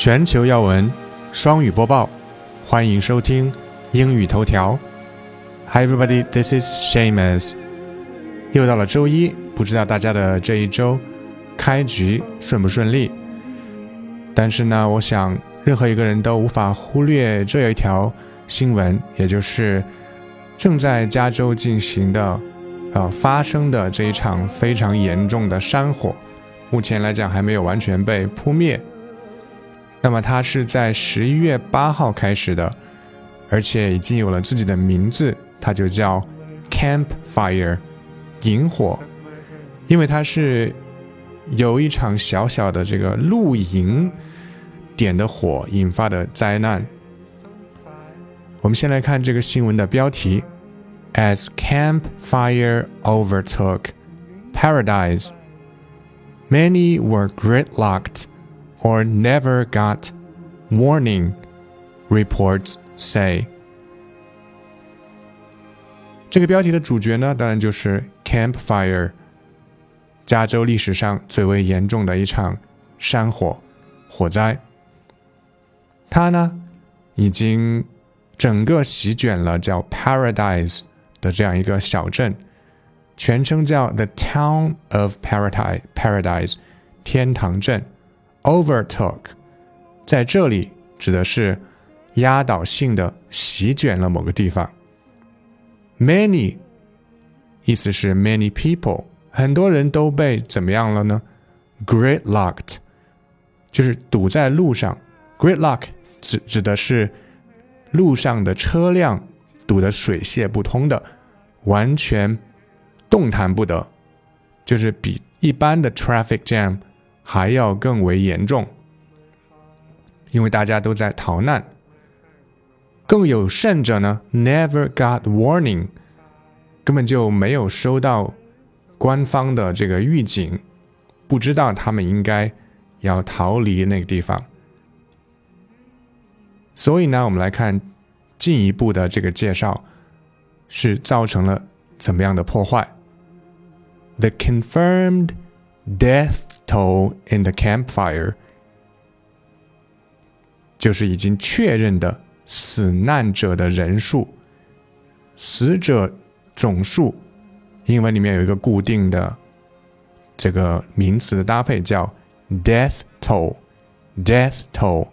全球要闻双语播报，欢迎收听英语头条。Hi everybody, this is Shamus。又到了周一，不知道大家的这一周开局顺不顺利？但是呢，我想任何一个人都无法忽略这一条新闻，也就是正在加州进行的，呃，发生的这一场非常严重的山火，目前来讲还没有完全被扑灭。那么它是在十一月八号开始的，而且已经有了自己的名字，它就叫 Campfire，萤火，因为它是有一场小小的这个露营点的火引发的灾难。我们先来看这个新闻的标题：As campfire overtook paradise, many were gridlocked. Or never got warning, reports say. 这个标题的主角呢，当然就是 Campfire，加州历史上最为严重的一场山火火灾。它呢，已经整个席卷了叫 Paradise 的这样一个小镇，全称叫 The Town of Paradise Paradise 天堂镇。overtook，在这里指的是压倒性的席卷了某个地方。Many，意思是 many people，很多人都被怎么样了呢？Gridlocked，就是堵在路上。Gridlock 指指的是路上的车辆堵得水泄不通的，完全动弹不得，就是比一般的 traffic jam。还要更为严重，因为大家都在逃难。更有甚者呢，never got warning，根本就没有收到官方的这个预警，不知道他们应该要逃离那个地方。所以呢，我们来看进一步的这个介绍，是造成了怎么样的破坏？The confirmed death to in the campfire，就是已经确认的死难者的人数，死者总数，英文里面有一个固定的这个名词的搭配叫 death toll，death toll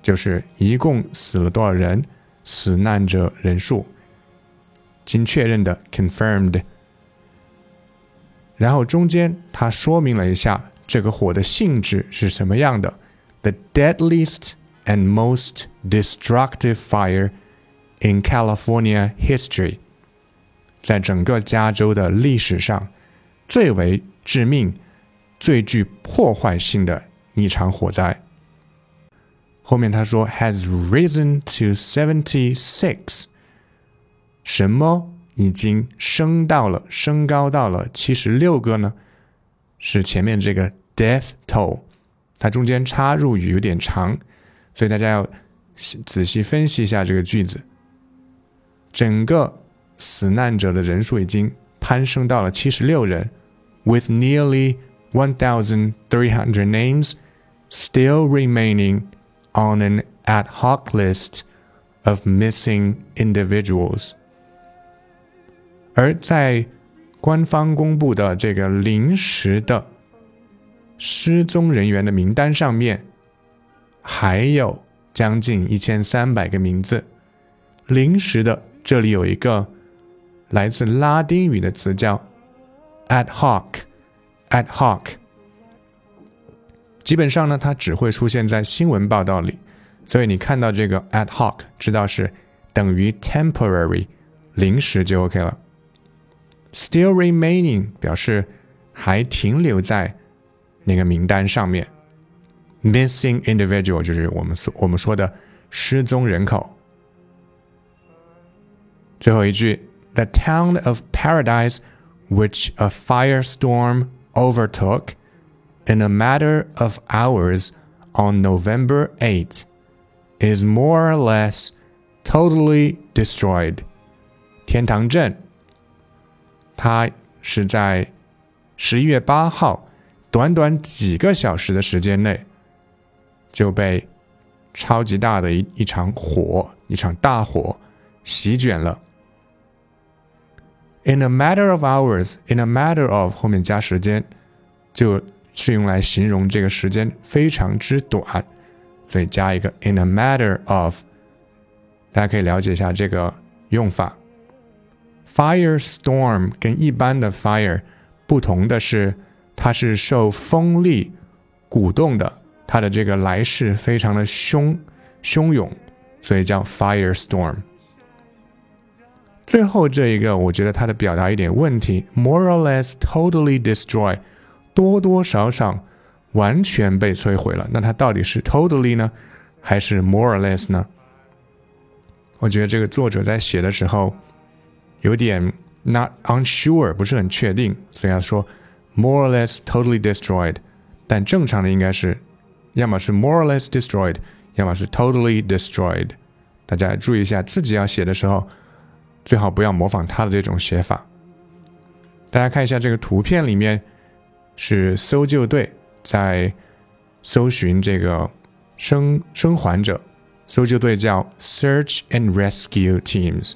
就是一共死了多少人，死难者人数，经确认的 confirmed。然后中间他说明了一下这个火的性质是什么样的：the deadliest and most destructive fire in California history，在整个加州的历史上最为致命、最具破坏性的一场火灾。后面他说 has risen to seventy six，什么？ 已经升到了，升高到了七十六个呢，是前面这个 death toll，它中间插入语有点长，所以大家要仔细分析一下这个句子。整个死难者的人数已经攀升到了七十六人，with nearly one thousand three hundred names still remaining on an ad hoc list of missing individuals。 而在官方公布的这个临时的失踪人员的名单上面，还有将近一千三百个名字。临时的，这里有一个来自拉丁语的词叫 ad hoc，ad hoc。基本上呢，它只会出现在新闻报道里，所以你看到这个 ad hoc，知道是等于 temporary，临时就 OK 了。Still remaining 表示还停留在那个名单上面。Missing individual 就是我们说我们说的失踪人口。最后一句，The town of Paradise, which a firestorm overtook in a matter of hours on November 8, is more or less totally destroyed. 天堂镇 它是在十一月八号，短短几个小时的时间内，就被超级大的一一场火，一场大火席卷了。In a matter of hours, in a matter of 后面加时间，就是用来形容这个时间非常之短，所以加一个 in a matter of，大家可以了解一下这个用法。Firestorm 跟一般的 fire 不同的是，它是受风力鼓动的，它的这个来势非常的汹汹涌，所以叫 firestorm。最后这一个，我觉得它的表达有点问题，more or less totally destroy，多多少少完全被摧毁了。那它到底是 totally 呢，还是 more or less 呢？我觉得这个作者在写的时候有点 not unsure，不是很确定，所以他说 more or less totally destroyed。但正常的应该是，要么是 more or less destroyed，要么是 totally destroyed。大家注意一下，自己要写的时候。最好不要模仿他的这种写法。大家看一下这个图片里面是搜救队在搜寻这个生生还者，搜救队叫 Search and Rescue Teams。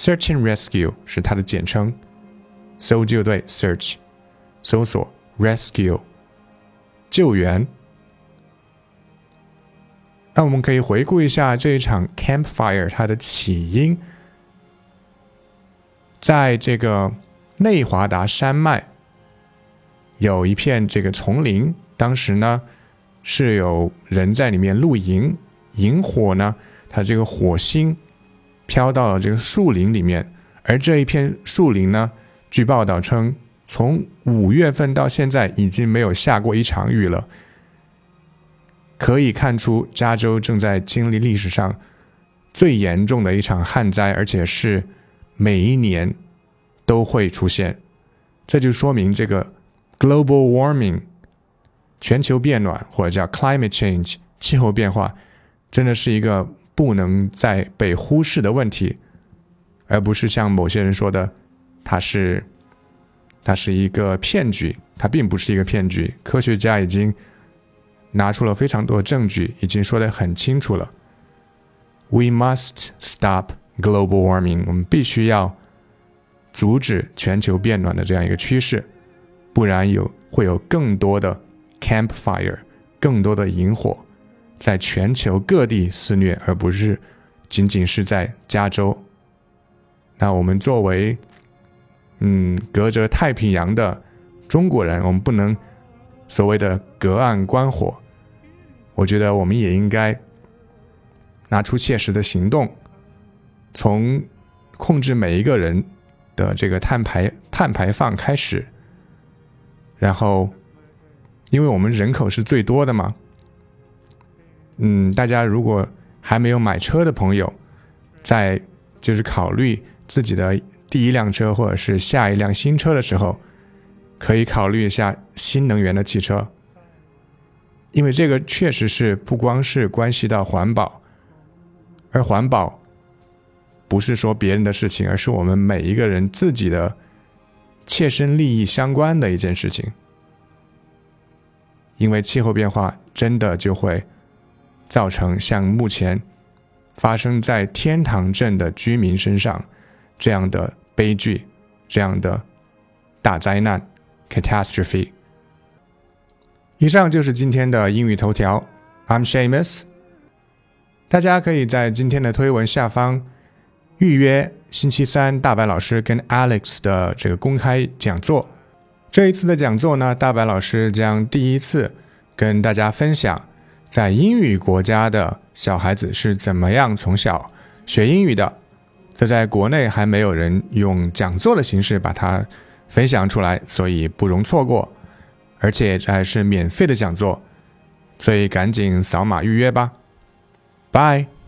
Search and Rescue 是它的简称，搜救队 Search 搜索 Rescue 救援。那我们可以回顾一下这一场 Campfire 它的起因。在这个内华达山脉有一片这个丛林，当时呢是有人在里面露营，萤火呢，它这个火星飘到了这个树林里面，而这一片树林呢，据报道称，从五月份到现在已经没有下过一场雨了，可以看出加州正在经历历史上最严重的一场旱灾，而且是。每一年都会出现，这就说明这个 global warming 全球变暖或者叫 climate change 气候变化，真的是一个不能再被忽视的问题，而不是像某些人说的，它是它是一个骗局，它并不是一个骗局。科学家已经拿出了非常多的证据，已经说得很清楚了。We must stop. Global warming，我们必须要阻止全球变暖的这样一个趋势，不然有会有更多的 campfire，更多的萤火在全球各地肆虐，而不是仅仅是在加州。那我们作为嗯隔着太平洋的中国人，我们不能所谓的隔岸观火，我觉得我们也应该拿出切实的行动。从控制每一个人的这个碳排碳排放开始，然后，因为我们人口是最多的嘛，嗯，大家如果还没有买车的朋友，在就是考虑自己的第一辆车或者是下一辆新车的时候，可以考虑一下新能源的汽车，因为这个确实是不光是关系到环保，而环保。不是说别人的事情，而是我们每一个人自己的切身利益相关的一件事情。因为气候变化真的就会造成像目前发生在天堂镇的居民身上这样的悲剧，这样的大灾难 （catastrophe）。以上就是今天的英语头条。I'm Shamus。大家可以在今天的推文下方。预约星期三大白老师跟 Alex 的这个公开讲座。这一次的讲座呢，大白老师将第一次跟大家分享，在英语国家的小孩子是怎么样从小学英语的。这在国内还没有人用讲座的形式把它分享出来，所以不容错过。而且这还是免费的讲座，所以赶紧扫码预约吧。Bye。